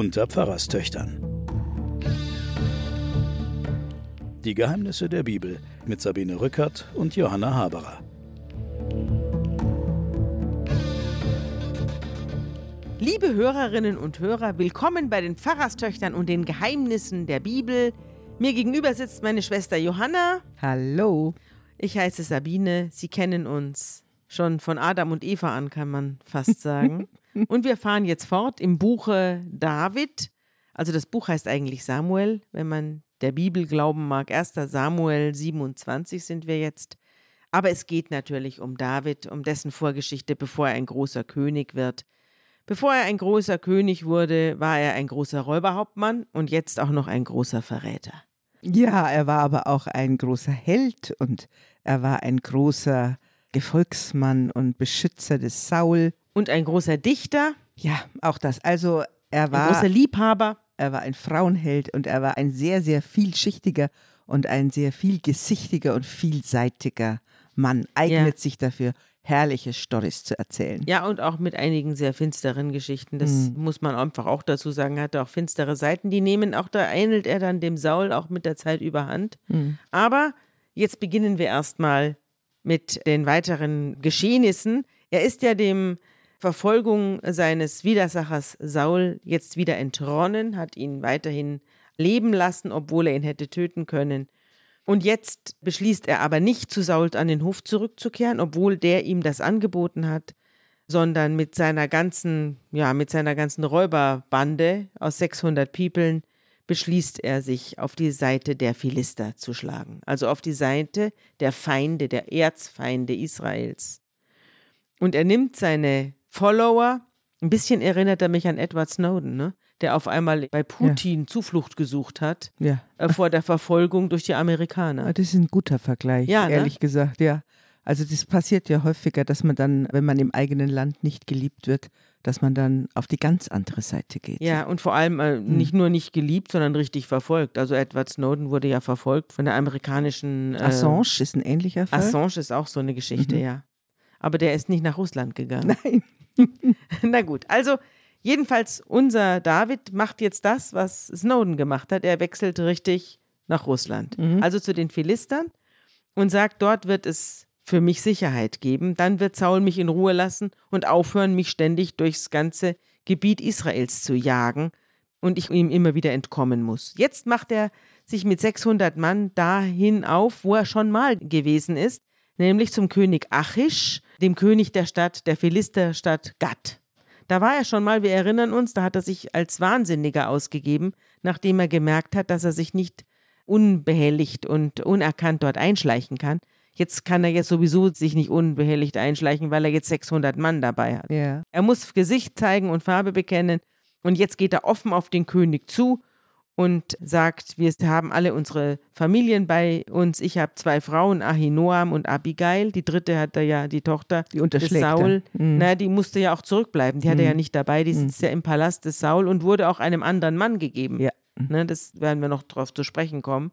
unter Pfarrerstöchtern. Die Geheimnisse der Bibel mit Sabine Rückert und Johanna Haberer. Liebe Hörerinnen und Hörer, willkommen bei den Pfarrerstöchtern und den Geheimnissen der Bibel. Mir gegenüber sitzt meine Schwester Johanna. Hallo. Ich heiße Sabine. Sie kennen uns schon von Adam und Eva an, kann man fast sagen. und wir fahren jetzt fort im Buche David. Also das Buch heißt eigentlich Samuel, wenn man der Bibel glauben mag. 1. Samuel 27 sind wir jetzt. Aber es geht natürlich um David, um dessen Vorgeschichte, bevor er ein großer König wird. Bevor er ein großer König wurde, war er ein großer Räuberhauptmann und jetzt auch noch ein großer Verräter. Ja, er war aber auch ein großer Held und er war ein großer Gefolgsmann und Beschützer des Saul. Und ein großer Dichter. Ja, auch das. Also er war ein großer Liebhaber. Er war ein Frauenheld und er war ein sehr, sehr vielschichtiger und ein sehr vielgesichtiger und vielseitiger Mann. Eignet ja. sich dafür, herrliche Storys zu erzählen. Ja, und auch mit einigen sehr finsteren Geschichten. Das mhm. muss man einfach auch dazu sagen. Er hatte auch finstere Seiten. Die nehmen auch, da ähnelt er dann dem Saul auch mit der Zeit überhand. Mhm. Aber jetzt beginnen wir erstmal mit den weiteren Geschehnissen. Er ist ja dem Verfolgung seines Widersachers Saul jetzt wieder entronnen, hat ihn weiterhin leben lassen, obwohl er ihn hätte töten können. Und jetzt beschließt er aber nicht zu Saul an den Hof zurückzukehren, obwohl der ihm das angeboten hat, sondern mit seiner ganzen, ja, mit seiner ganzen Räuberbande aus 600 Peoplen beschließt er sich auf die Seite der Philister zu schlagen, also auf die Seite der Feinde, der Erzfeinde Israels. Und er nimmt seine Follower, ein bisschen erinnert er mich an Edward Snowden, ne? der auf einmal bei Putin ja. Zuflucht gesucht hat ja. äh, vor der Verfolgung durch die Amerikaner. Das ist ein guter Vergleich, ja, ne? ehrlich ne? gesagt, ja. Also das passiert ja häufiger, dass man dann, wenn man im eigenen Land nicht geliebt wird, dass man dann auf die ganz andere Seite geht. Ja, und vor allem äh, hm. nicht nur nicht geliebt, sondern richtig verfolgt. Also Edward Snowden wurde ja verfolgt von der amerikanischen. Äh, Assange ist ein ähnlicher Fall. Assange ist auch so eine Geschichte, mhm. ja. Aber der ist nicht nach Russland gegangen. Nein. Na gut, also jedenfalls unser David macht jetzt das, was Snowden gemacht hat. Er wechselt richtig nach Russland, mhm. also zu den Philistern und sagt, dort wird es für mich Sicherheit geben. Dann wird Saul mich in Ruhe lassen und aufhören, mich ständig durchs ganze Gebiet Israels zu jagen und ich ihm immer wieder entkommen muss. Jetzt macht er sich mit 600 Mann dahin auf, wo er schon mal gewesen ist, nämlich zum König Achish, dem König der Stadt, der Philisterstadt Gad. Da war er schon mal, wir erinnern uns, da hat er sich als Wahnsinniger ausgegeben, nachdem er gemerkt hat, dass er sich nicht unbehelligt und unerkannt dort einschleichen kann. Jetzt kann er jetzt sowieso sich nicht unbehelligt einschleichen, weil er jetzt 600 Mann dabei hat. Yeah. Er muss Gesicht zeigen und Farbe bekennen. Und jetzt geht er offen auf den König zu und sagt, wir haben alle unsere Familien bei uns. Ich habe zwei Frauen, Ahinoam und Abigail. Die dritte hatte ja die Tochter die des Saul. Mhm. Na, die musste ja auch zurückbleiben. Die hatte mhm. ja nicht dabei. Die sitzt mhm. ja im Palast des Saul und wurde auch einem anderen Mann gegeben. Ja. Ne, das werden wir noch drauf zu sprechen kommen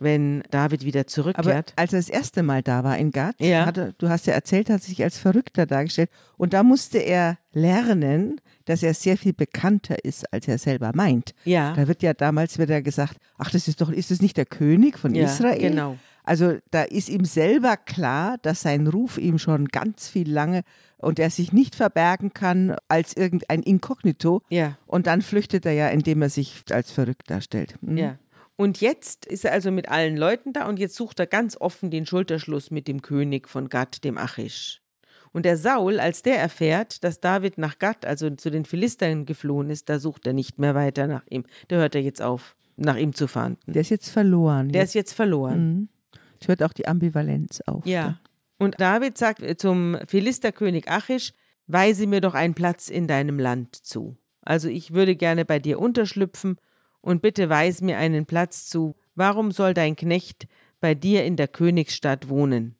wenn David wieder zurückkehrt. Aber als er das erste Mal da war in Gad, ja. hatte, du hast ja erzählt, hat sich als Verrückter dargestellt. Und da musste er lernen, dass er sehr viel bekannter ist, als er selber meint. Ja. Da wird ja damals wieder gesagt, ach, das ist doch, ist es nicht der König von ja, Israel? Genau. Also da ist ihm selber klar, dass sein Ruf ihm schon ganz viel lange und er sich nicht verbergen kann als irgendein Inkognito. Ja. Und dann flüchtet er ja, indem er sich als verrückt darstellt. Mhm. Ja. Und jetzt ist er also mit allen Leuten da und jetzt sucht er ganz offen den Schulterschluss mit dem König von Gad, dem Achish. Und der Saul, als der erfährt, dass David nach Gad, also zu den Philistern geflohen ist, da sucht er nicht mehr weiter nach ihm. Da hört er jetzt auf, nach ihm zu fahnden. Der ist jetzt verloren. Der jetzt. ist jetzt verloren. Mhm. Es hört auch die Ambivalenz auf. Ja. Da. Und David sagt zum Philisterkönig Achish, weise mir doch einen Platz in deinem Land zu. Also ich würde gerne bei dir unterschlüpfen und bitte weis mir einen Platz zu. Warum soll dein Knecht bei dir in der Königsstadt wohnen?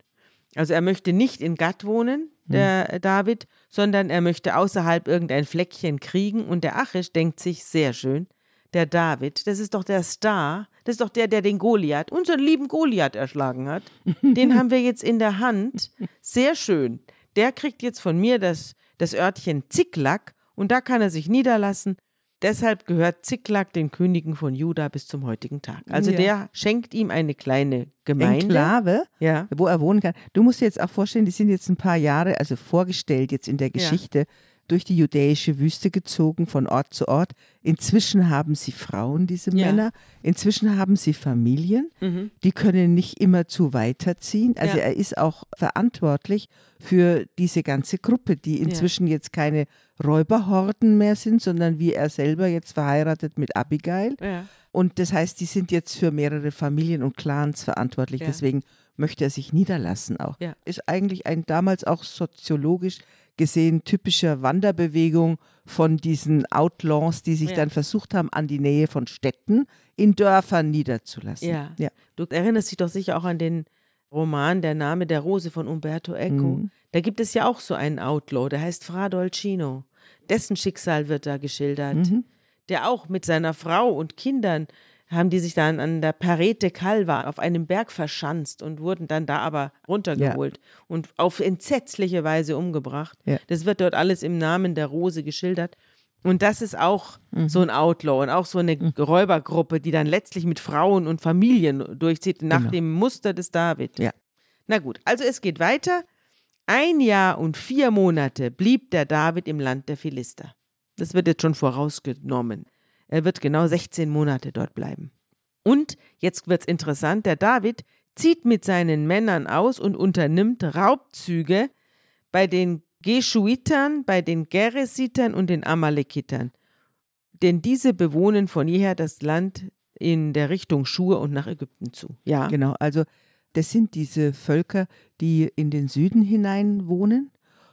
Also er möchte nicht in Gatt wohnen, der hm. David, sondern er möchte außerhalb irgendein Fleckchen kriegen. Und der Achish denkt sich sehr schön, der David, das ist doch der Star, das ist doch der, der den Goliath, unseren lieben Goliath erschlagen hat. Den haben wir jetzt in der Hand. Sehr schön. Der kriegt jetzt von mir das, das Örtchen Ziklag und da kann er sich niederlassen deshalb gehört Ziklag den Königen von Juda bis zum heutigen Tag. Also Ja. der schenkt ihm eine kleine Gemeinde. Enklave, Ja. wo er wohnen kann. Du musst dir jetzt auch vorstellen, die sind jetzt ein paar Jahre, also vorgestellt jetzt in der Geschichte, durch die judäische Wüste gezogen, von Ort zu Ort. Inzwischen haben sie Frauen, diese Ja. Männer. Inzwischen haben sie Familien. Mhm. Die können nicht immer zu weiterziehen. Also Ja. er ist auch verantwortlich für diese ganze Gruppe, die inzwischen jetzt keine Räuberhorden mehr sind, sondern wie er selber jetzt verheiratet mit Abigail. Ja. Und das heißt, die sind jetzt für mehrere Familien und Clans verantwortlich. Ja. Deswegen möchte er sich niederlassen auch. Ja. Ist eigentlich ein damals auch soziologisch gesehen typischer Wanderbewegung von diesen Outlaws, die sich Ja. dann versucht haben, an die Nähe von Städten in Dörfern niederzulassen. Ja. ja. Du erinnerst dich doch sicher auch an den Roman Der Name der Rose von Umberto Eco. Mhm. Da gibt es ja auch so einen Outlaw, der heißt Fra Dolcino. Dessen Schicksal wird da geschildert. Mhm. Der auch mit seiner Frau und Kindern haben die sich dann an der Parete Calva auf einem Berg verschanzt und wurden dann da aber runtergeholt und auf entsetzliche Weise umgebracht. Ja. Das wird dort alles im Namen der Rose geschildert. Und das ist auch Mhm. so ein Outlaw und auch so eine Räubergruppe, die dann letztlich mit Frauen und Familien durchzieht, nach Genau. dem Muster des David. Ja. Na gut, also es geht weiter. Ein Jahr und vier Monate blieb der David im Land der Philister. Das wird jetzt schon vorausgenommen. Er wird genau 16 Monate dort bleiben. Und jetzt wird's interessant, der David zieht mit seinen Männern aus und unternimmt Raubzüge bei den Geschuitern, bei den Geresitern und den Amalekitern. Denn diese bewohnen von jeher das Land in der Richtung Schur und nach Ägypten zu. Ja. Genau, also das sind diese Völker, die in den Süden hinein wohnen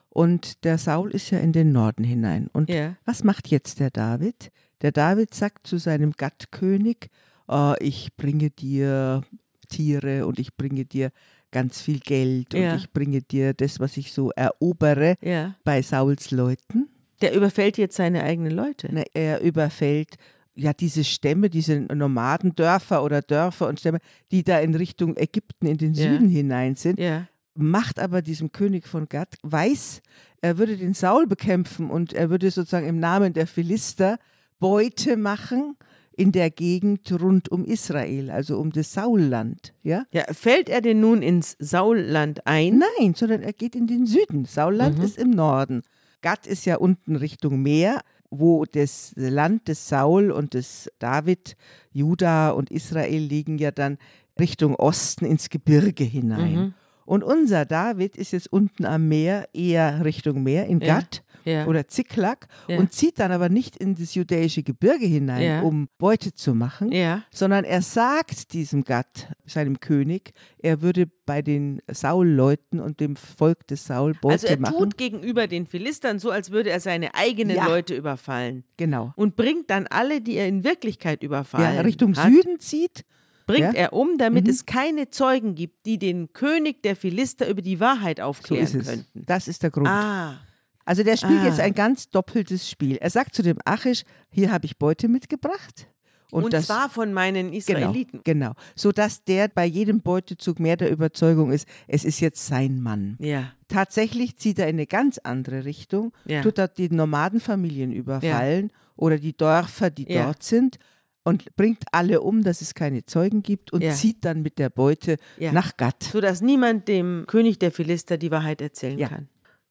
und der Saul ist ja in den Norden hinein. Und Ja. was macht jetzt der David? Der David sagt zu seinem Gattkönig, "Ah, ich bringe dir Tiere und ich bringe dir ganz viel Geld Ja. und ich bringe dir das, was ich so erobere Ja. bei Sauls Leuten. Der überfällt jetzt seine eigenen Leute. Na, Er überfällt ja diese Stämme, diese Nomadendörfer oder Dörfer und Stämme, die da in Richtung Ägypten in den Ja. Süden hinein sind, Ja. macht aber diesem König von Gad weiß, er würde den Saul bekämpfen und er würde sozusagen im Namen der Philister Beute machen in der Gegend rund um Israel, also um das Saulland, ja? ja. Fällt er denn nun ins Saulland ein? Nein, sondern er geht in den Süden. Saulland Mhm. ist im Norden. Gad ist ja unten Richtung Meer, wo das Land des Saul und des David, Juda und Israel liegen ja dann Richtung Osten ins Gebirge hinein. Mhm. Und unser David ist jetzt unten am Meer, eher Richtung Meer, in Gad ja. Oder Ziklag Ja. und zieht dann aber nicht in das judäische Gebirge hinein, Ja. um Beute zu machen, Ja. sondern er sagt diesem Gad, seinem König, er würde bei den Saul-Leuten und dem Volk des Saul Beute Also er machen. tut gegenüber den Philistern so, als würde er seine eigenen Ja. Leute überfallen. genau. Und bringt dann alle, die er in Wirklichkeit überfallen Ja, Richtung hat, Süden zieht. bringt ja. er um, damit Mhm. es keine Zeugen gibt, die den König der Philister über die Wahrheit So aufklären es. könnten. Das ist der Grund. Ah, Also der spielt Ah. jetzt ein ganz doppeltes Spiel. Er sagt zu dem Achish, hier habe ich Beute mitgebracht. Und, und, das, zwar von meinen genau, Israeliten. genau. Sodass der bei jedem Beutezug mehr der Überzeugung ist, es ist jetzt sein Mann. Ja, Tatsächlich zieht er in eine ganz andere Richtung, Ja. tut dort die Nomadenfamilien überfallen oder die Dörfer, die Ja. dort sind und bringt alle um, dass es keine Zeugen gibt und Ja. zieht dann mit der Beute Ja. nach Gad. sodass niemand dem König der Philister die Wahrheit erzählen Ja. kann.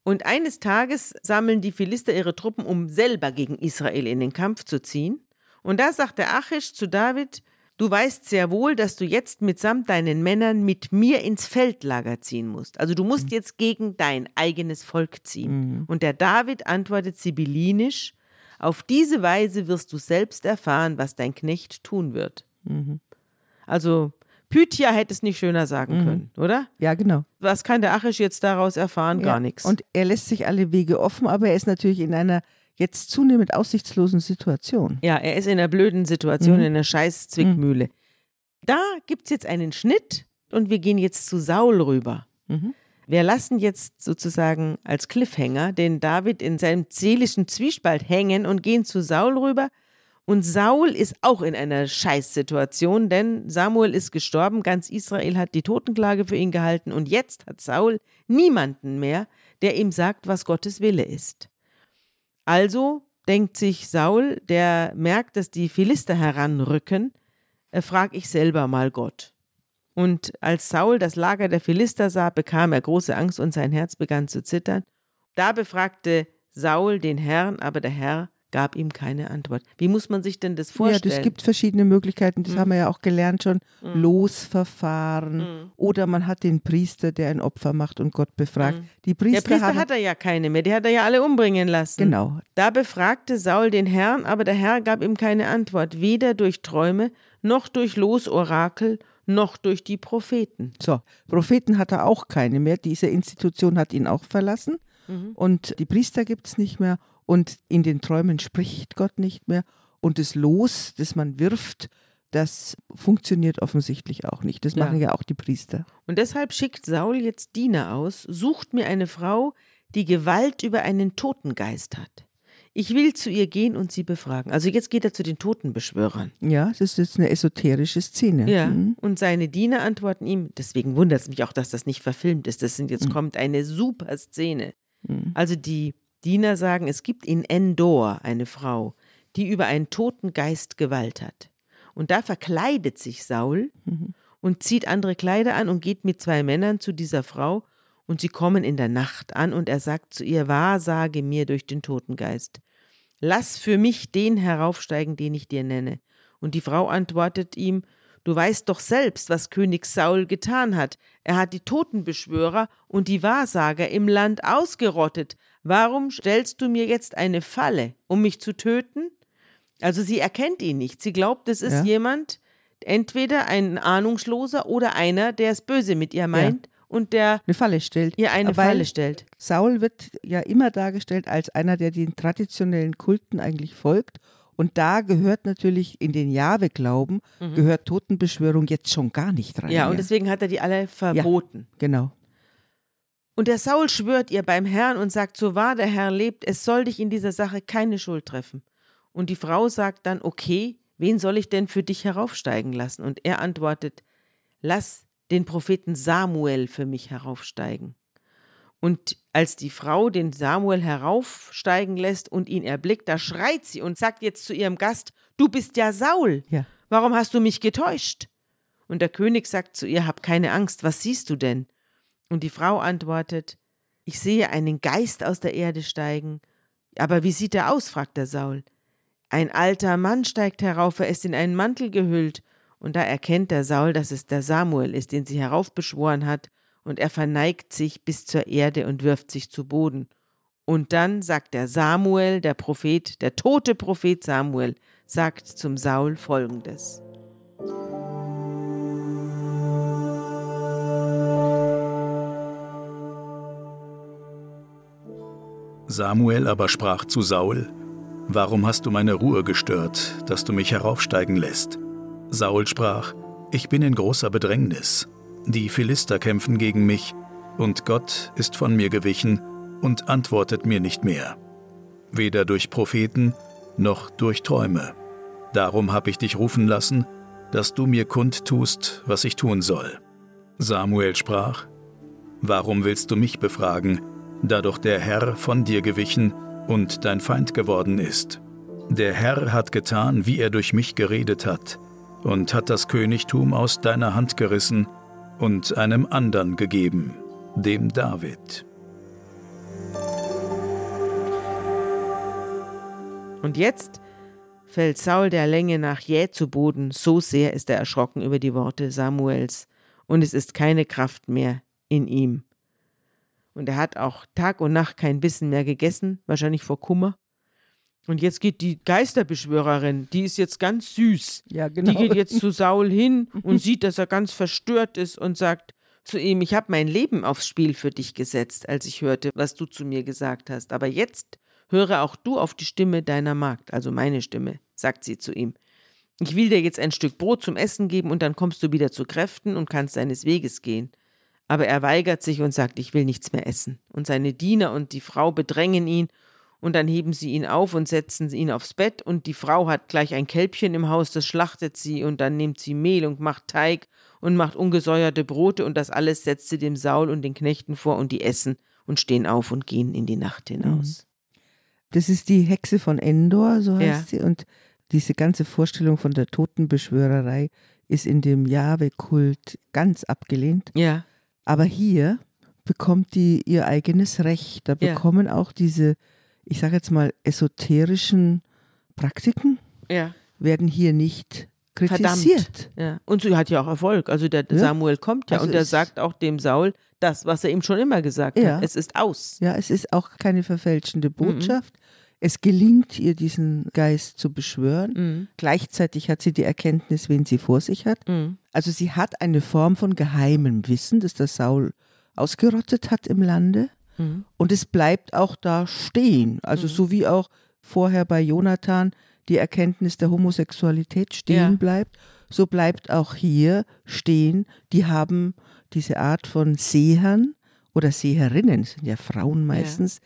Und eines Tages sammeln die Philister ihre Truppen, um selber gegen Israel in den Kampf zu ziehen. Und da sagt der Achish zu David, du weißt sehr wohl, dass du jetzt mitsamt deinen Männern mit mir ins Feldlager ziehen musst. Also du musst jetzt gegen dein eigenes Volk ziehen. Und der David antwortet sibyllinisch, auf diese Weise wirst du selbst erfahren, was dein Knecht tun wird. Also Pythia hätte es nicht schöner sagen können, oder? Ja, genau. Was kann der Achish jetzt daraus erfahren? Gar ja. nichts. Und er lässt sich alle Wege offen, aber er ist natürlich in einer jetzt zunehmend aussichtslosen Situation. ja, er ist in einer blöden Situation, Mhm. in einer scheiß Zwickmühle. Da gibt es jetzt einen Schnitt und wir gehen jetzt zu Saul rüber. Mhm. Wir lassen jetzt sozusagen als Cliffhanger den David in seinem seelischen Zwiespalt hängen und gehen zu Saul rüber. Und Saul ist auch in einer Scheißsituation, denn Samuel ist gestorben, ganz Israel hat die Totenklage für ihn gehalten und jetzt hat Saul niemanden mehr, der ihm sagt, was Gottes Wille ist. Also denkt sich Saul, der merkt, dass die Philister heranrücken, äh, frag ich selber mal Gott. Und als Saul das Lager der Philister sah, bekam er große Angst und sein Herz begann zu zittern. Da befragte Saul den Herrn, aber der Herr gab ihm keine Antwort. Wie muss man sich denn das vorstellen? Ja, es gibt verschiedene Möglichkeiten, das mhm. haben wir ja auch gelernt schon. Mhm. Losverfahren mhm. oder man hat den Priester, der ein Opfer macht und Gott befragt. Mhm. Die Priester der Priester hat er ja keine mehr, die hat er ja alle umbringen lassen. Genau. Da befragte Saul den Herrn, aber der Herr gab ihm keine Antwort, weder durch Träume noch durch Losorakel noch durch die Propheten. So, Propheten hat er auch keine mehr. Diese Institution hat ihn auch verlassen. Mhm. Und die Priester gibt es nicht mehr. Und in den Träumen spricht Gott nicht mehr. Und das Los, das man wirft, das funktioniert offensichtlich auch nicht. Das machen ja. ja auch die Priester. Und deshalb schickt Saul jetzt Diener aus, sucht mir eine Frau, die Gewalt über einen Totengeist hat. Ich will zu ihr gehen und sie befragen. Also jetzt geht er zu den Totenbeschwörern. Ja, das ist jetzt eine esoterische Szene. Ja, mhm. und seine Diener antworten ihm, deswegen wundert es mich auch, dass das nicht verfilmt ist. Das sind jetzt mhm. kommt eine super Szene. Mhm. Also die Diener sagen, es gibt in Endor eine Frau, die über einen toten Geist Gewalt hat. Und da verkleidet sich Saul mhm. und zieht andere Kleider an und geht mit zwei Männern zu dieser Frau und sie kommen in der Nacht an und er sagt zu ihr, wahrsage mir durch den Totengeist. Lass für mich den heraufsteigen, den ich dir nenne. Und die Frau antwortet ihm, Du weißt doch selbst, was König Saul getan hat. Er hat die Totenbeschwörer und die Wahrsager im Land ausgerottet. Warum stellst du mir jetzt eine Falle, um mich zu töten? Also sie erkennt ihn nicht. Sie glaubt, es ist ja. jemand, entweder ein Ahnungsloser oder einer, der es böse mit ihr meint. Ja und der eine Falle stellt. Ihr eine Weil Falle stellt. Saul wird ja immer dargestellt als einer, der den traditionellen Kulten eigentlich folgt. Und da gehört natürlich in den Jahwe-Glauben, mhm. gehört Totenbeschwörung jetzt schon gar nicht rein. Ja, und deswegen hat er die alle verboten. Ja, genau. Und der Saul schwört ihr beim Herrn und sagt, so wahr der Herr lebt, es soll dich in dieser Sache keine Schuld treffen. Und die Frau sagt dann, okay, wen soll ich denn für dich heraufsteigen lassen? Und er antwortet, lass den Propheten Samuel für mich heraufsteigen. Und als die Frau den Samuel heraufsteigen lässt und ihn erblickt, da schreit sie und sagt jetzt zu ihrem Gast, du bist ja Saul. Ja. Warum hast du mich getäuscht? Und der König sagt zu ihr, hab keine Angst, was siehst du denn? Und die Frau antwortet, ich sehe einen Geist aus der Erde steigen. Aber wie sieht er aus? fragt der Saul. Ein alter Mann steigt herauf, er ist in einen Mantel gehüllt und da erkennt der Saul, dass es der Samuel ist, den sie heraufbeschworen hat, und er verneigt sich bis zur Erde und wirft sich zu Boden. Und dann sagt der Samuel, der Prophet, der tote Prophet Samuel, sagt zum Saul folgendes. Samuel aber sprach zu Saul, Warum hast du meine Ruhe gestört, dass du mich heraufsteigen lässt? Saul sprach, Ich bin in großer Bedrängnis. Die Philister kämpfen gegen mich, und Gott ist von mir gewichen und antwortet mir nicht mehr. Weder durch Propheten noch durch Träume. Darum habe ich dich rufen lassen, dass du mir kundtust, was ich tun soll. Samuel sprach, Warum willst du mich befragen, da doch der Herr von dir gewichen und dein Feind geworden ist? Der Herr hat getan, wie er durch mich geredet hat, und hat das Königtum aus deiner Hand gerissen und einem andern gegeben, dem David. Und jetzt fällt Saul der Länge nach jäh zu Boden, so sehr ist er erschrocken über die Worte Samuels, und es ist keine Kraft mehr in ihm. Und er hat auch Tag und Nacht kein Bissen mehr gegessen, wahrscheinlich vor Kummer. Und jetzt geht die Geisterbeschwörerin, die ist jetzt ganz süß. Ja, genau. Die geht jetzt zu Saul hin und sieht, dass er ganz verstört ist und sagt zu ihm, ich habe mein Leben aufs Spiel für dich gesetzt, als ich hörte, was du zu mir gesagt hast. Aber jetzt höre auch du auf die Stimme deiner Magd, also meine Stimme, sagt sie zu ihm. Ich will dir jetzt ein Stück Brot zum Essen geben und dann kommst du wieder zu Kräften und kannst deines Weges gehen. Aber er weigert sich und sagt, ich will nichts mehr essen. Und seine Diener und die Frau bedrängen ihn und dann heben sie ihn auf und setzen ihn aufs Bett und die Frau hat gleich ein Kälbchen im Haus, das schlachtet sie und dann nimmt sie Mehl und macht Teig und macht ungesäuerte Brote und das alles setzt sie dem Saul und den Knechten vor und die essen und stehen auf und gehen in die Nacht hinaus. Das ist die Hexe von Endor, so heißt Ja. sie. Und diese ganze Vorstellung von der Totenbeschwörerei ist in dem Jahwe-Kult ganz abgelehnt. Ja. Aber hier bekommt die ihr eigenes Recht. Da Ja. bekommen auch diese, ich sage jetzt mal, esoterischen Praktiken, Ja. werden hier nicht kritisiert. Ja. Und sie hat ja auch Erfolg. Also der Ja. Samuel kommt ja Also und er es- sagt auch dem Saul das, was er ihm schon immer gesagt Ja. hat. Es ist aus. Ja, es ist auch keine verfälschende Mhm. Botschaft. Es gelingt ihr, diesen Geist zu beschwören. Mhm. Gleichzeitig hat sie die Erkenntnis, wen sie vor sich hat. Mhm. Also sie hat eine Form von geheimem Wissen, das der Saul ausgerottet hat im Lande. Mhm. Und es bleibt auch da stehen. Also so wie auch vorher bei Jonathan die Erkenntnis der Homosexualität stehen Ja. bleibt, so bleibt auch hier stehen, die haben diese Art von Sehern oder Seherinnen, sind ja Frauen meistens,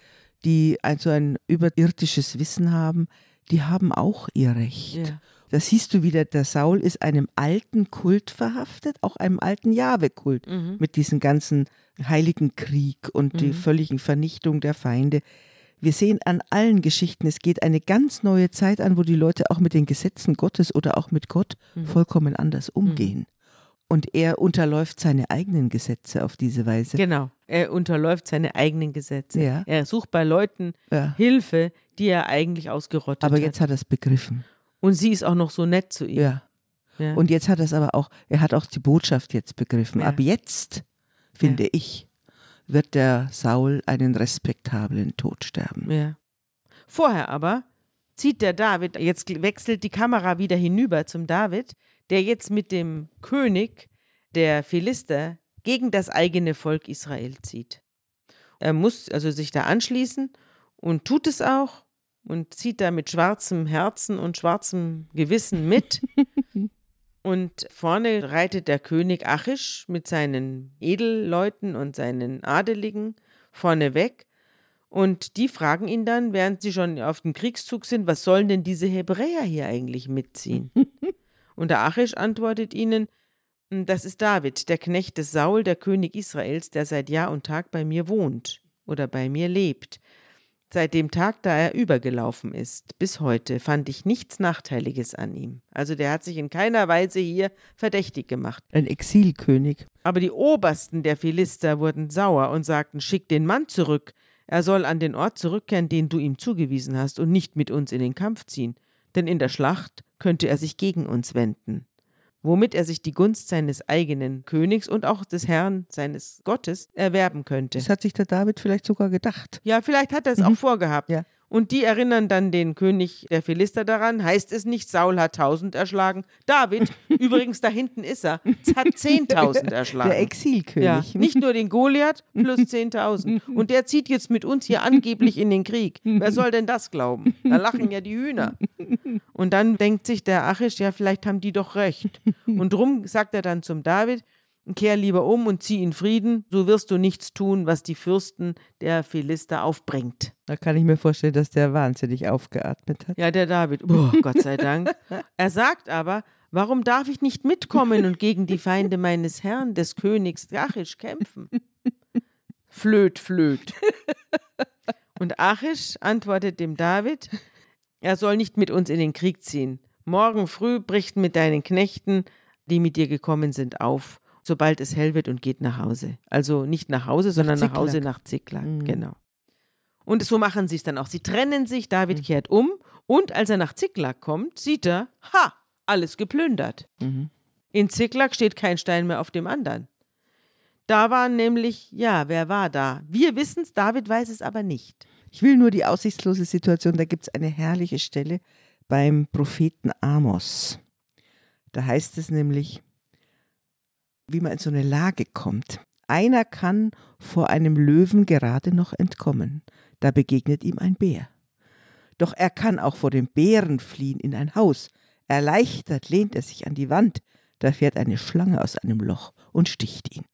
die also ein überirdisches Wissen haben, die haben auch ihr Recht. Ja. Da siehst du wieder, der Saul ist einem alten Kult verhaftet, auch einem alten Jahwe-Kult Mhm. mit diesem ganzen heiligen Krieg und die völligen Vernichtung der Feinde. Wir sehen an allen Geschichten, es geht eine ganz neue Zeit an, wo die Leute auch mit den Gesetzen Gottes oder auch mit Gott vollkommen anders umgehen. Und er unterläuft seine eigenen Gesetze auf diese Weise. Genau. Er unterläuft seine eigenen Gesetze. Ja. Er sucht bei Leuten Ja. Hilfe, die er eigentlich ausgerottet Aber hat. jetzt hat er es begriffen. Und sie ist auch noch so nett zu ihm. Ja. Ja. Und jetzt hat er es aber auch, er hat auch die Botschaft jetzt begriffen. Ja. Ab jetzt, finde ich, wird der Saul einen respektablen Tod sterben. Ja. Vorher aber zieht der David, jetzt wechselt die Kamera wieder hinüber zum David, der jetzt mit dem König der Philister gegen das eigene Volk Israel zieht. Er muss also sich da anschließen und tut es auch und zieht da mit schwarzem Herzen und schwarzem Gewissen mit. Und vorne reitet der König Achish mit seinen Edelleuten und seinen Adeligen vorne weg. Und die fragen ihn dann, während sie schon auf dem Kriegszug sind, was sollen denn diese Hebräer hier eigentlich mitziehen? und der Achish antwortet ihnen, das ist David, der Knecht des Saul, der König Israels, der seit Jahr und Tag bei mir wohnt oder bei mir lebt. Seit dem Tag, da er übergelaufen ist, bis heute fand ich nichts Nachteiliges an ihm. Also der hat sich in keiner Weise hier verdächtig gemacht. Ein Exilkönig. Aber die Obersten der Philister wurden sauer und sagten, schick den Mann zurück. Er soll an den Ort zurückkehren, den du ihm zugewiesen hast, und nicht mit uns in den Kampf ziehen. Denn in der Schlacht könnte er sich gegen uns wenden. Womit er sich die Gunst seines eigenen Königs und auch des Herrn, seines Gottes, erwerben könnte. Das hat sich der David vielleicht sogar gedacht. Ja, vielleicht hat er es auch vorgehabt. Ja. Und die erinnern dann den König der Philister daran, heißt es nicht, Saul hat tausend erschlagen. David, übrigens da hinten ist er, hat zehntausend erschlagen. Der Exilkönig. Ja, nicht nur den Goliath plus 10.000. Und der zieht jetzt mit uns hier angeblich in den Krieg. Wer soll denn das glauben? Da lachen ja die Hühner. Und dann denkt sich der Achish, ja, vielleicht haben die doch recht. Und drum sagt er dann zum David, kehr lieber um und zieh in Frieden, so wirst du nichts tun, was die Fürsten der Philister aufbringt. Da kann ich mir vorstellen, dass der wahnsinnig aufgeatmet hat. Ja, der David, oh, Gott sei Dank. Er sagt aber, warum darf ich nicht mitkommen und gegen die Feinde meines Herrn, des Königs Achish, kämpfen? Flöt, flöt. Und Achish antwortet dem David, er soll nicht mit uns in den Krieg ziehen. Morgen früh bricht mit deinen Knechten, die mit dir gekommen sind, auf, sobald es hell wird und geht nach Hause. Also nicht nach Hause, sondern nach, Hause Ziklag. nach Ziklag. Genau. Und so machen sie es dann auch. Sie trennen sich, David kehrt um und als er nach Ziklag kommt, sieht er, ha, alles geplündert. In Ziklag steht kein Stein mehr auf dem anderen. Da war nämlich, ja, wer war da? Wir wissen es, David weiß es aber nicht. Ich will nur die aussichtslose Situation, da gibt es eine herrliche Stelle beim Propheten Amos. Da heißt es nämlich, wie man in so eine Lage kommt. Einer kann vor einem Löwen gerade noch entkommen. Da begegnet ihm ein Bär. Doch er kann auch vor dem Bären fliehen in ein Haus. Erleichtert lehnt er sich an die Wand. Da fährt eine Schlange aus einem Loch und sticht ihn.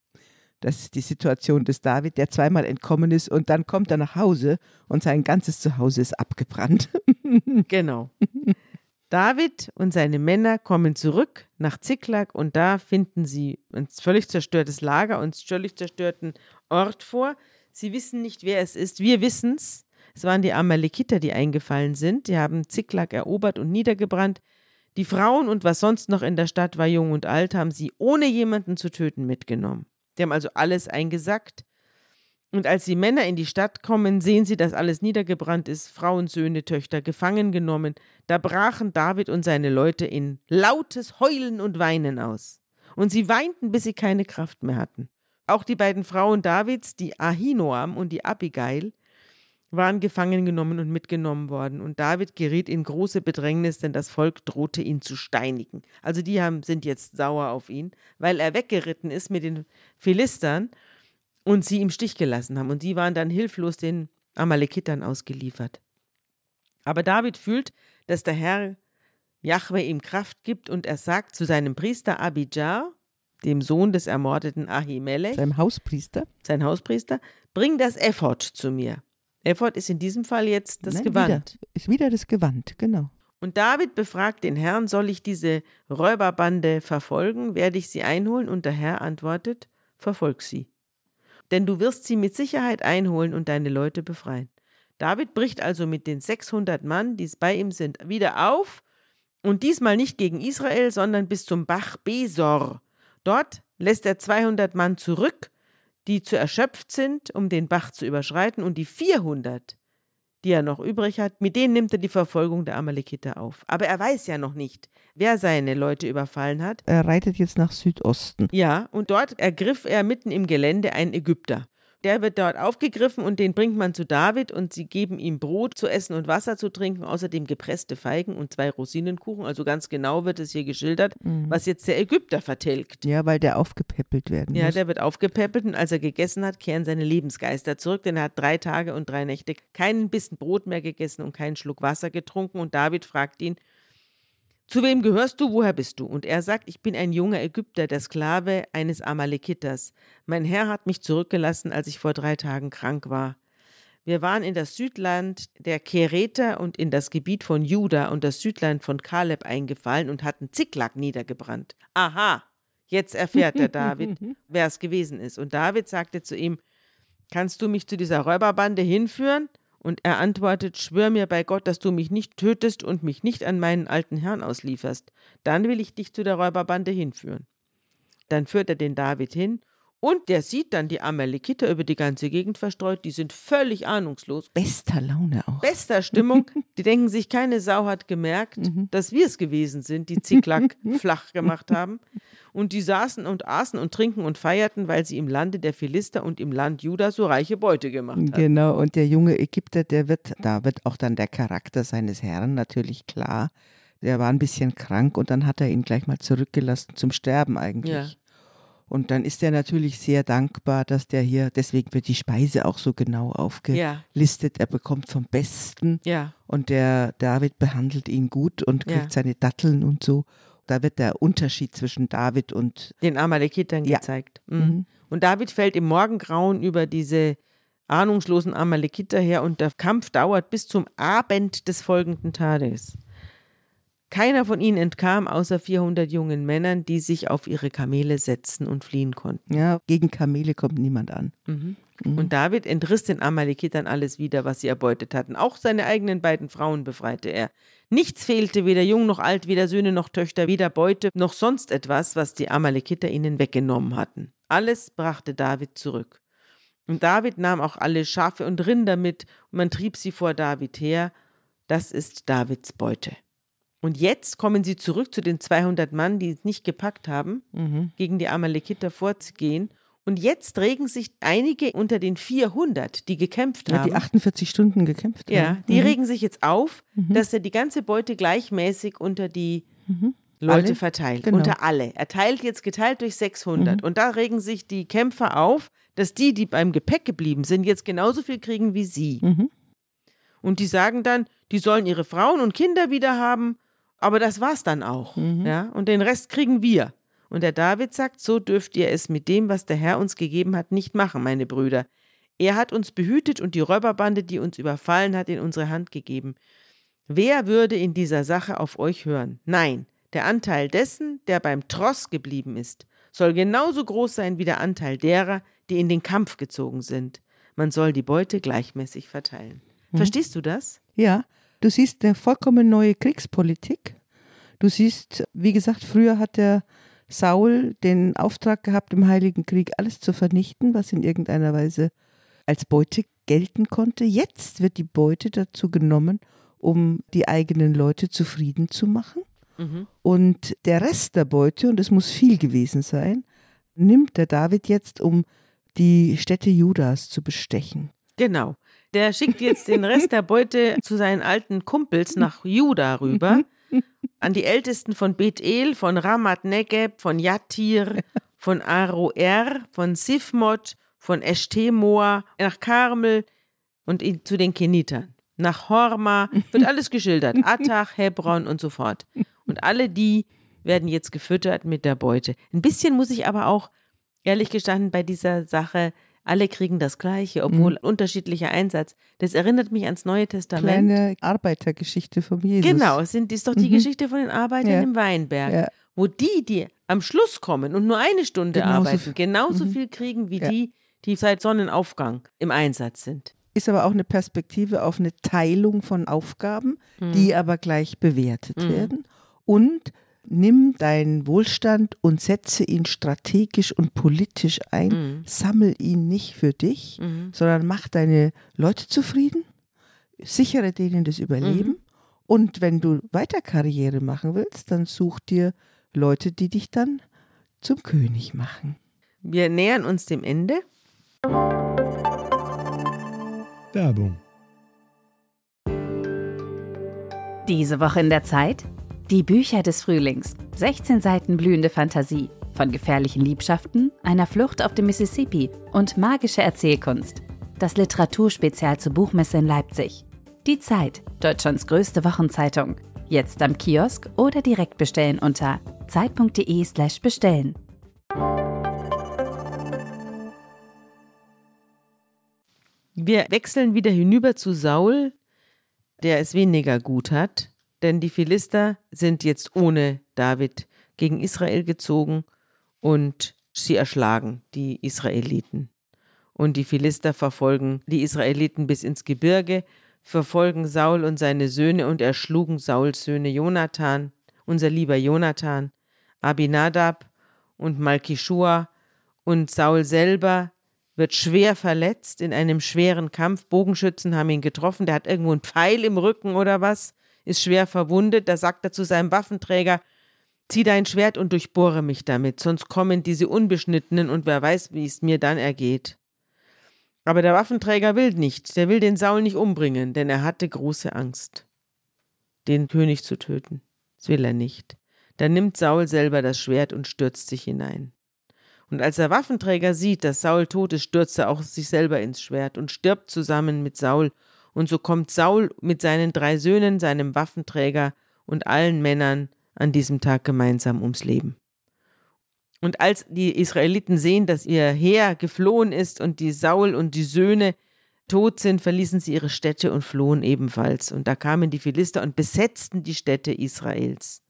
Das ist die Situation des David, der zweimal entkommen ist und dann kommt er nach Hause und sein ganzes Zuhause ist abgebrannt. Genau. David und seine Männer kommen zurück nach Ziklag und da finden sie ein völlig zerstörtes Lager und einen völlig zerstörten Ort vor. Sie wissen nicht, wer es ist. Wir wissen es. Es waren die Amalekiter, die eingefallen sind. Die haben Ziklag erobert und niedergebrannt. Die Frauen und was sonst noch in der Stadt war, jung und alt, haben sie ohne jemanden zu töten mitgenommen. Die haben also alles eingesackt. Und als die Männer in die Stadt kommen, sehen sie, dass alles niedergebrannt ist, Frauen, Söhne, Töchter gefangen genommen. Da brachen David und seine Leute in lautes Heulen und Weinen aus. Und sie weinten, bis sie keine Kraft mehr hatten. Auch die beiden Frauen Davids, die Ahinoam und die Abigail, waren gefangen genommen und mitgenommen worden. Und David geriet in große Bedrängnis, denn das Volk drohte ihn zu steinigen. Also die haben, sind jetzt sauer auf ihn, weil er weggeritten ist mit den Philistern und sie im Stich gelassen haben. Und sie waren dann hilflos den Amalekitern ausgeliefert. Aber David fühlt, dass der Herr Jahwe ihm Kraft gibt und er sagt zu seinem Priester Abijah, dem Sohn des ermordeten Ahimelech, seinem Hauspriester, sein Hauspriester, bring das Ephod zu mir. Ephod ist in diesem Fall jetzt das Nein, Gewand. Wieder, ist wieder das Gewand, genau. Und David befragt den Herrn, soll ich diese Räuberbande verfolgen? Werde ich sie einholen? Und der Herr antwortet, verfolg sie. Denn du wirst sie mit Sicherheit einholen und deine Leute befreien. David bricht also mit den 600 Mann, die bei ihm sind, wieder auf und diesmal nicht gegen Israel, sondern bis zum Bach Besor. Dort lässt er 200 Mann zurück die zu erschöpft sind, um den Bach zu überschreiten, und die 400, die er noch übrig hat, mit denen nimmt er die Verfolgung der Amalekiter auf. Aber er weiß ja noch nicht, wer seine Leute überfallen hat. Er reitet jetzt nach Südosten. Ja, und dort ergriff er mitten im Gelände einen Ägypter. Der wird dort aufgegriffen und den bringt man zu David und sie geben ihm Brot zu essen und Wasser zu trinken, außerdem gepresste Feigen und zwei Rosinenkuchen. Also ganz genau wird es hier geschildert, mhm. was jetzt der Ägypter vertilgt. Ja, weil der aufgepäppelt werden muss. Ja, der wird aufgepäppelt und als er gegessen hat, kehren seine Lebensgeister zurück, denn er hat drei Tage und drei Nächte keinen Bissen Brot mehr gegessen und keinen Schluck Wasser getrunken und David fragt ihn, zu wem gehörst du? Woher bist du? Und er sagt, ich bin ein junger Ägypter, der Sklave eines Amalekiters. Mein Herr hat mich zurückgelassen, als ich vor drei Tagen krank war. Wir waren in das Südland der Kereter und in das Gebiet von Juda und das Südland von Kaleb eingefallen und hatten Ziklag niedergebrannt. Aha, jetzt erfährt der David, wer es gewesen ist. Und David sagte zu ihm, kannst du mich zu dieser Räuberbande hinführen? Und er antwortet, schwör mir bei Gott, dass du mich nicht tötest und mich nicht an meinen alten Herrn auslieferst. Dann will ich dich zu der Räuberbande hinführen. Dann führt er den David hin und der sieht dann die Amalekiter über die ganze Gegend verstreut. Die sind völlig ahnungslos. Bester Laune auch. Bester Stimmung. Die denken sich, keine Sau hat gemerkt, mhm. dass wir es gewesen sind, die Ziklag flach gemacht haben. Und die saßen und aßen und trinken und feierten, weil sie im Lande der Philister und im Land Juda so reiche Beute gemacht haben. Genau. Und der junge Ägypter, der wird, da wird auch dann der Charakter seines Herrn natürlich klar. Der war ein bisschen krank und dann hat er ihn gleich mal zurückgelassen zum Sterben eigentlich. Ja. Und dann ist er natürlich sehr dankbar, dass der hier, deswegen wird die Speise auch so genau aufgelistet. Ja. Er bekommt vom Besten. Ja. Und der David behandelt ihn gut und kriegt ja. seine Datteln und so. Da wird der Unterschied zwischen David und den Amalekitern gezeigt. Mhm. Mhm. Und David fällt im Morgengrauen über diese ahnungslosen Amalekiter her und der Kampf dauert bis zum Abend des folgenden Tages. Keiner von ihnen entkam, außer 400 jungen Männern, die sich auf ihre Kamele setzten und fliehen konnten. Ja, gegen Kamele kommt niemand an. Mhm. Mhm. Und David entriss den Amalekitern alles wieder, was sie erbeutet hatten. Auch seine eigenen beiden Frauen befreite er. Nichts fehlte, weder jung noch alt, weder Söhne noch Töchter, weder Beute noch sonst etwas, was die Amalekiter ihnen weggenommen hatten. Alles brachte David zurück. Und David nahm auch alle Schafe und Rinder mit, und man trieb sie vor David her. Das ist Davids Beute. Und jetzt kommen sie zurück zu den 200 Mann, die es nicht gepackt haben, mhm. gegen die Amalekiter vorzugehen. Und jetzt regen sich einige unter den 400, die gekämpft ja, haben. Die 48 Stunden gekämpft haben. Ja, die mhm. regen sich jetzt auf, mhm. dass er die ganze Beute gleichmäßig unter die mhm. Leute alle? verteilt. Genau. Unter alle. Er teilt jetzt geteilt durch 600. Mhm. Und da regen sich die Kämpfer auf, dass die, die beim Gepäck geblieben sind, jetzt genauso viel kriegen wie sie. Mhm. Und die sagen dann, die sollen ihre Frauen und Kinder wieder haben aber das war's dann auch. Mhm. Ja? Und den Rest kriegen wir. Und der David sagt, so dürft ihr es mit dem, was der Herr uns gegeben hat, nicht machen, meine Brüder. Er hat uns behütet und die Räuberbande, die uns überfallen hat, in unsere Hand gegeben. Wer würde in dieser Sache auf euch hören? Nein, der Anteil dessen, der beim Tross geblieben ist, soll genauso groß sein wie der Anteil derer, die in den Kampf gezogen sind. Man soll die Beute gleichmäßig verteilen. Mhm. Verstehst du das? Ja, du siehst eine vollkommen neue Kriegspolitik. Du siehst, wie gesagt, früher hat der Saul den Auftrag gehabt, im Heiligen Krieg alles zu vernichten, was in irgendeiner Weise als Beute gelten konnte. Jetzt wird die Beute dazu genommen, um die eigenen Leute zufrieden zu machen. Mhm. Und der Rest der Beute, und es muss viel gewesen sein, nimmt der David jetzt, um die Städte Judas zu bestechen. Genau. Der schickt jetzt den Rest der Beute zu seinen alten Kumpels nach Juda rüber. An die Ältesten von Bethel, von Ramat Negeb, von Yatir, von Aroer, von Sifmot, von Eshtemoa, nach Karmel und zu den Kenitern. Nach Horma wird alles geschildert. Atach, Hebron und so fort. Und alle die werden jetzt gefüttert mit der Beute. Ein bisschen muss ich aber auch, ehrlich gestanden, bei dieser Sache, alle kriegen das Gleiche, obwohl mhm. unterschiedlicher Einsatz. Das erinnert mich ans Neue Testament. Kleine Arbeitergeschichte von Jesus. Genau, es sind, ist doch die mhm. Geschichte von den Arbeitern ja. im Weinberg, ja. wo die, die am Schluss kommen und nur eine Stunde genauso arbeiten, genauso mhm. viel kriegen wie ja. die, die seit Sonnenaufgang im Einsatz sind. Ist aber auch eine Perspektive auf eine Teilung von Aufgaben, die mhm. aber gleich bewertet mhm. werden. Und nimm deinen Wohlstand und setze ihn strategisch und politisch ein. Mhm. Sammel ihn nicht für dich, mhm. sondern mach deine Leute zufrieden, sichere denen das Überleben. Mhm. Und wenn du weiter Karriere machen willst, dann such dir Leute, die dich dann zum König machen. Wir nähern uns dem Ende. Werbung. Diese Woche in der Zeit? Die Bücher des Frühlings. 16 Seiten blühende Fantasie. Von gefährlichen Liebschaften, einer Flucht auf dem Mississippi und magische Erzählkunst. Das Literaturspezial zur Buchmesse in Leipzig. Die Zeit, Deutschlands größte Wochenzeitung. Jetzt am Kiosk oder direkt bestellen unter zeit.de/slash bestellen. Wir wechseln wieder hinüber zu Saul, der es weniger gut hat denn die Philister sind jetzt ohne David gegen Israel gezogen und sie erschlagen die Israeliten. Und die Philister verfolgen die Israeliten bis ins Gebirge, verfolgen Saul und seine Söhne und erschlugen Sauls Söhne Jonathan, unser lieber Jonathan, Abinadab und Malkishua und Saul selber wird schwer verletzt in einem schweren Kampf. Bogenschützen haben ihn getroffen, der hat irgendwo einen Pfeil im Rücken oder was ist schwer verwundet, da sagt er zu seinem Waffenträger, zieh dein Schwert und durchbohre mich damit, sonst kommen diese Unbeschnittenen und wer weiß, wie es mir dann ergeht. Aber der Waffenträger will nicht, der will den Saul nicht umbringen, denn er hatte große Angst, den König zu töten. Das will er nicht. Dann nimmt Saul selber das Schwert und stürzt sich hinein. Und als der Waffenträger sieht, dass Saul tot ist, stürzt er auch sich selber ins Schwert und stirbt zusammen mit Saul und so kommt Saul mit seinen drei Söhnen, seinem Waffenträger und allen Männern an diesem Tag gemeinsam ums Leben. Und als die Israeliten sehen, dass ihr Heer geflohen ist und die Saul und die Söhne tot sind, verließen sie ihre Städte und flohen ebenfalls. Und da kamen die Philister und besetzten die Städte Israels.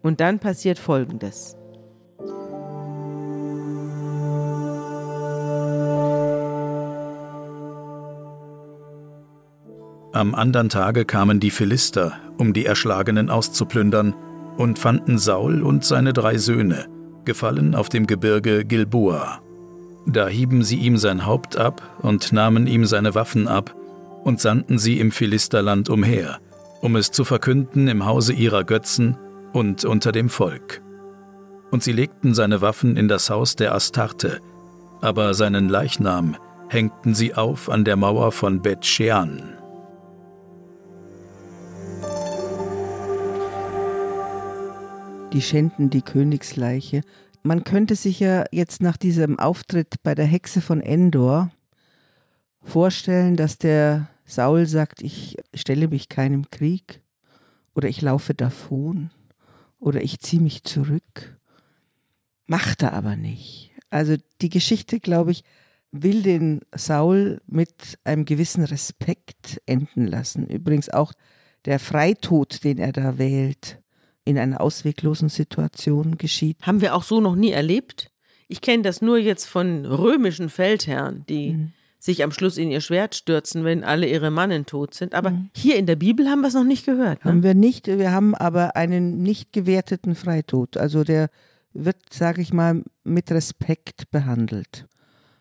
Und dann passiert Folgendes. Am andern Tage kamen die Philister, um die Erschlagenen auszuplündern, und fanden Saul und seine drei Söhne, gefallen auf dem Gebirge Gilboa. Da hieben sie ihm sein Haupt ab und nahmen ihm seine Waffen ab und sandten sie im Philisterland umher, um es zu verkünden im Hause ihrer Götzen und unter dem Volk. Und sie legten seine Waffen in das Haus der Astarte, aber seinen Leichnam hängten sie auf an der Mauer von Bet-Shean. Die schänden die Königsleiche. Man könnte sich ja jetzt nach diesem Auftritt bei der Hexe von Endor vorstellen, dass der Saul sagt, ich stelle mich keinem Krieg oder ich laufe davon oder ich ziehe mich zurück. Macht er aber nicht. Also die Geschichte, glaube ich, will den Saul mit einem gewissen Respekt enden lassen. Übrigens auch der Freitod, den er da wählt, in einer ausweglosen Situation geschieht. Haben wir auch so noch nie erlebt. Ich kenne das nur jetzt von römischen Feldherren, die mhm. sich am Schluss in ihr Schwert stürzen, wenn alle ihre Mannen tot sind. Aber mhm. hier in der Bibel haben wir es noch nicht gehört. Ne? Haben wir nicht. Wir haben aber einen nicht gewerteten Freitod. Also der wird, sage ich mal, mit Respekt behandelt.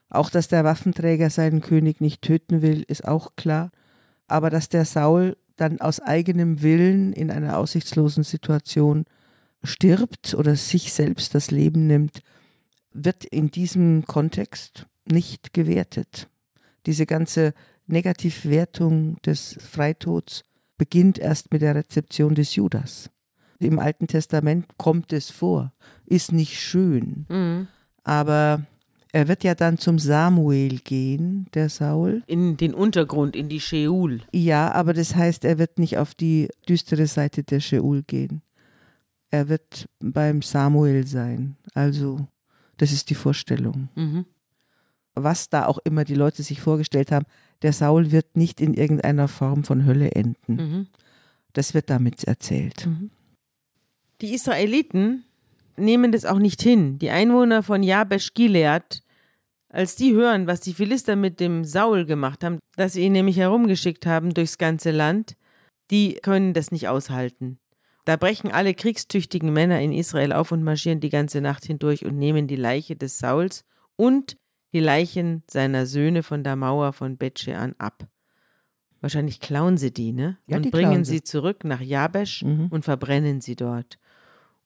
Auch, dass der Waffenträger seinen König nicht töten will, ist auch klar. Aber dass der Saul dann aus eigenem Willen in einer aussichtslosen Situation stirbt oder sich selbst das Leben nimmt, wird in diesem Kontext nicht gewertet. Diese ganze Negativwertung des Freitods beginnt erst mit der Rezeption des Judas. Im Alten Testament kommt es vor, ist nicht schön, mhm. aber er wird ja dann zum Samuel gehen, der Saul. In den Untergrund, in die Sheol. Ja, aber das heißt, er wird nicht auf die düstere Seite der Sheol gehen. Er wird beim Samuel sein. Also, das ist die Vorstellung. Mhm. Was da auch immer die Leute sich vorgestellt haben, der Saul wird nicht in irgendeiner Form von Hölle enden. Mhm. Das wird damit erzählt. Mhm. Die Israeliten nehmen das auch nicht hin. Die Einwohner von Jabesh Gilead, als die hören, was die Philister mit dem Saul gemacht haben, dass sie ihn nämlich herumgeschickt haben durchs ganze Land, die können das nicht aushalten. Da brechen alle kriegstüchtigen Männer in Israel auf und marschieren die ganze Nacht hindurch und nehmen die Leiche des Sauls und die Leichen seiner Söhne von der Mauer von Betshean ab. Wahrscheinlich klauen sie die, ne? Ja, und die bringen sie zurück nach Jabesh mhm. und verbrennen sie dort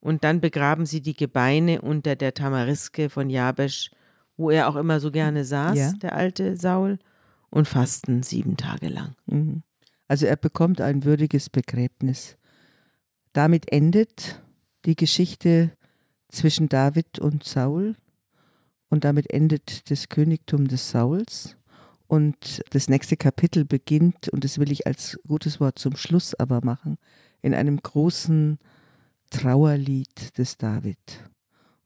und dann begraben sie die Gebeine unter der Tamariske von Jabesh, wo er auch immer so gerne saß, ja. der alte Saul, und fasten sieben Tage lang. Mhm. Also er bekommt ein würdiges Begräbnis. Damit endet die Geschichte zwischen David und Saul und damit endet das Königtum des Sauls. Und das nächste Kapitel beginnt, und das will ich als gutes Wort zum Schluss aber machen, in einem großen Trauerlied des David.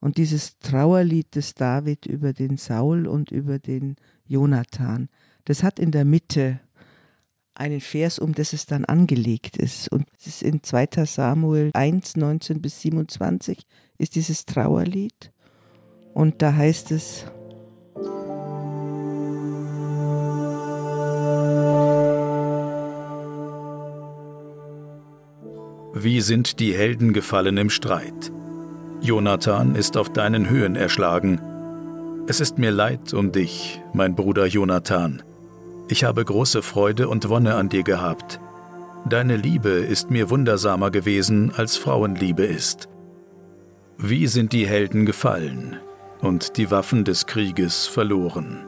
Und dieses Trauerlied des David über den Saul und über den Jonathan, das hat in der Mitte einen Vers, um das es dann angelegt ist. Und es ist in 2. Samuel 1, 19 bis 27 ist dieses Trauerlied. Und da heißt es, Wie sind die Helden gefallen im Streit? Jonathan ist auf deinen Höhen erschlagen. Es ist mir leid um dich, mein Bruder Jonathan. Ich habe große Freude und Wonne an dir gehabt. Deine Liebe ist mir wundersamer gewesen, als Frauenliebe ist. Wie sind die Helden gefallen und die Waffen des Krieges verloren?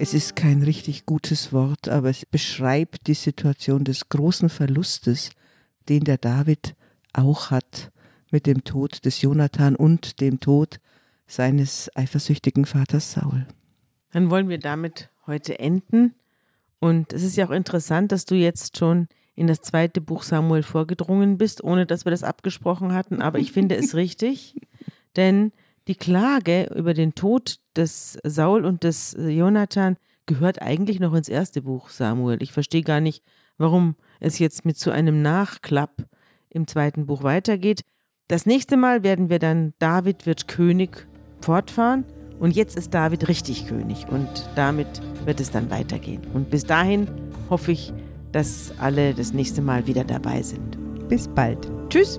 Es ist kein richtig gutes Wort, aber es beschreibt die Situation des großen Verlustes, den der David auch hat mit dem Tod des Jonathan und dem Tod seines eifersüchtigen Vaters Saul. Dann wollen wir damit heute enden. Und es ist ja auch interessant, dass du jetzt schon in das zweite Buch Samuel vorgedrungen bist, ohne dass wir das abgesprochen hatten. Aber ich finde es richtig, denn die Klage über den Tod des Saul und des Jonathan gehört eigentlich noch ins erste Buch Samuel. Ich verstehe gar nicht, warum es jetzt mit so einem Nachklapp im zweiten Buch weitergeht. Das nächste Mal werden wir dann David wird König fortfahren und jetzt ist David richtig König und damit wird es dann weitergehen. Und bis dahin hoffe ich, dass alle das nächste Mal wieder dabei sind. Bis bald. Tschüss.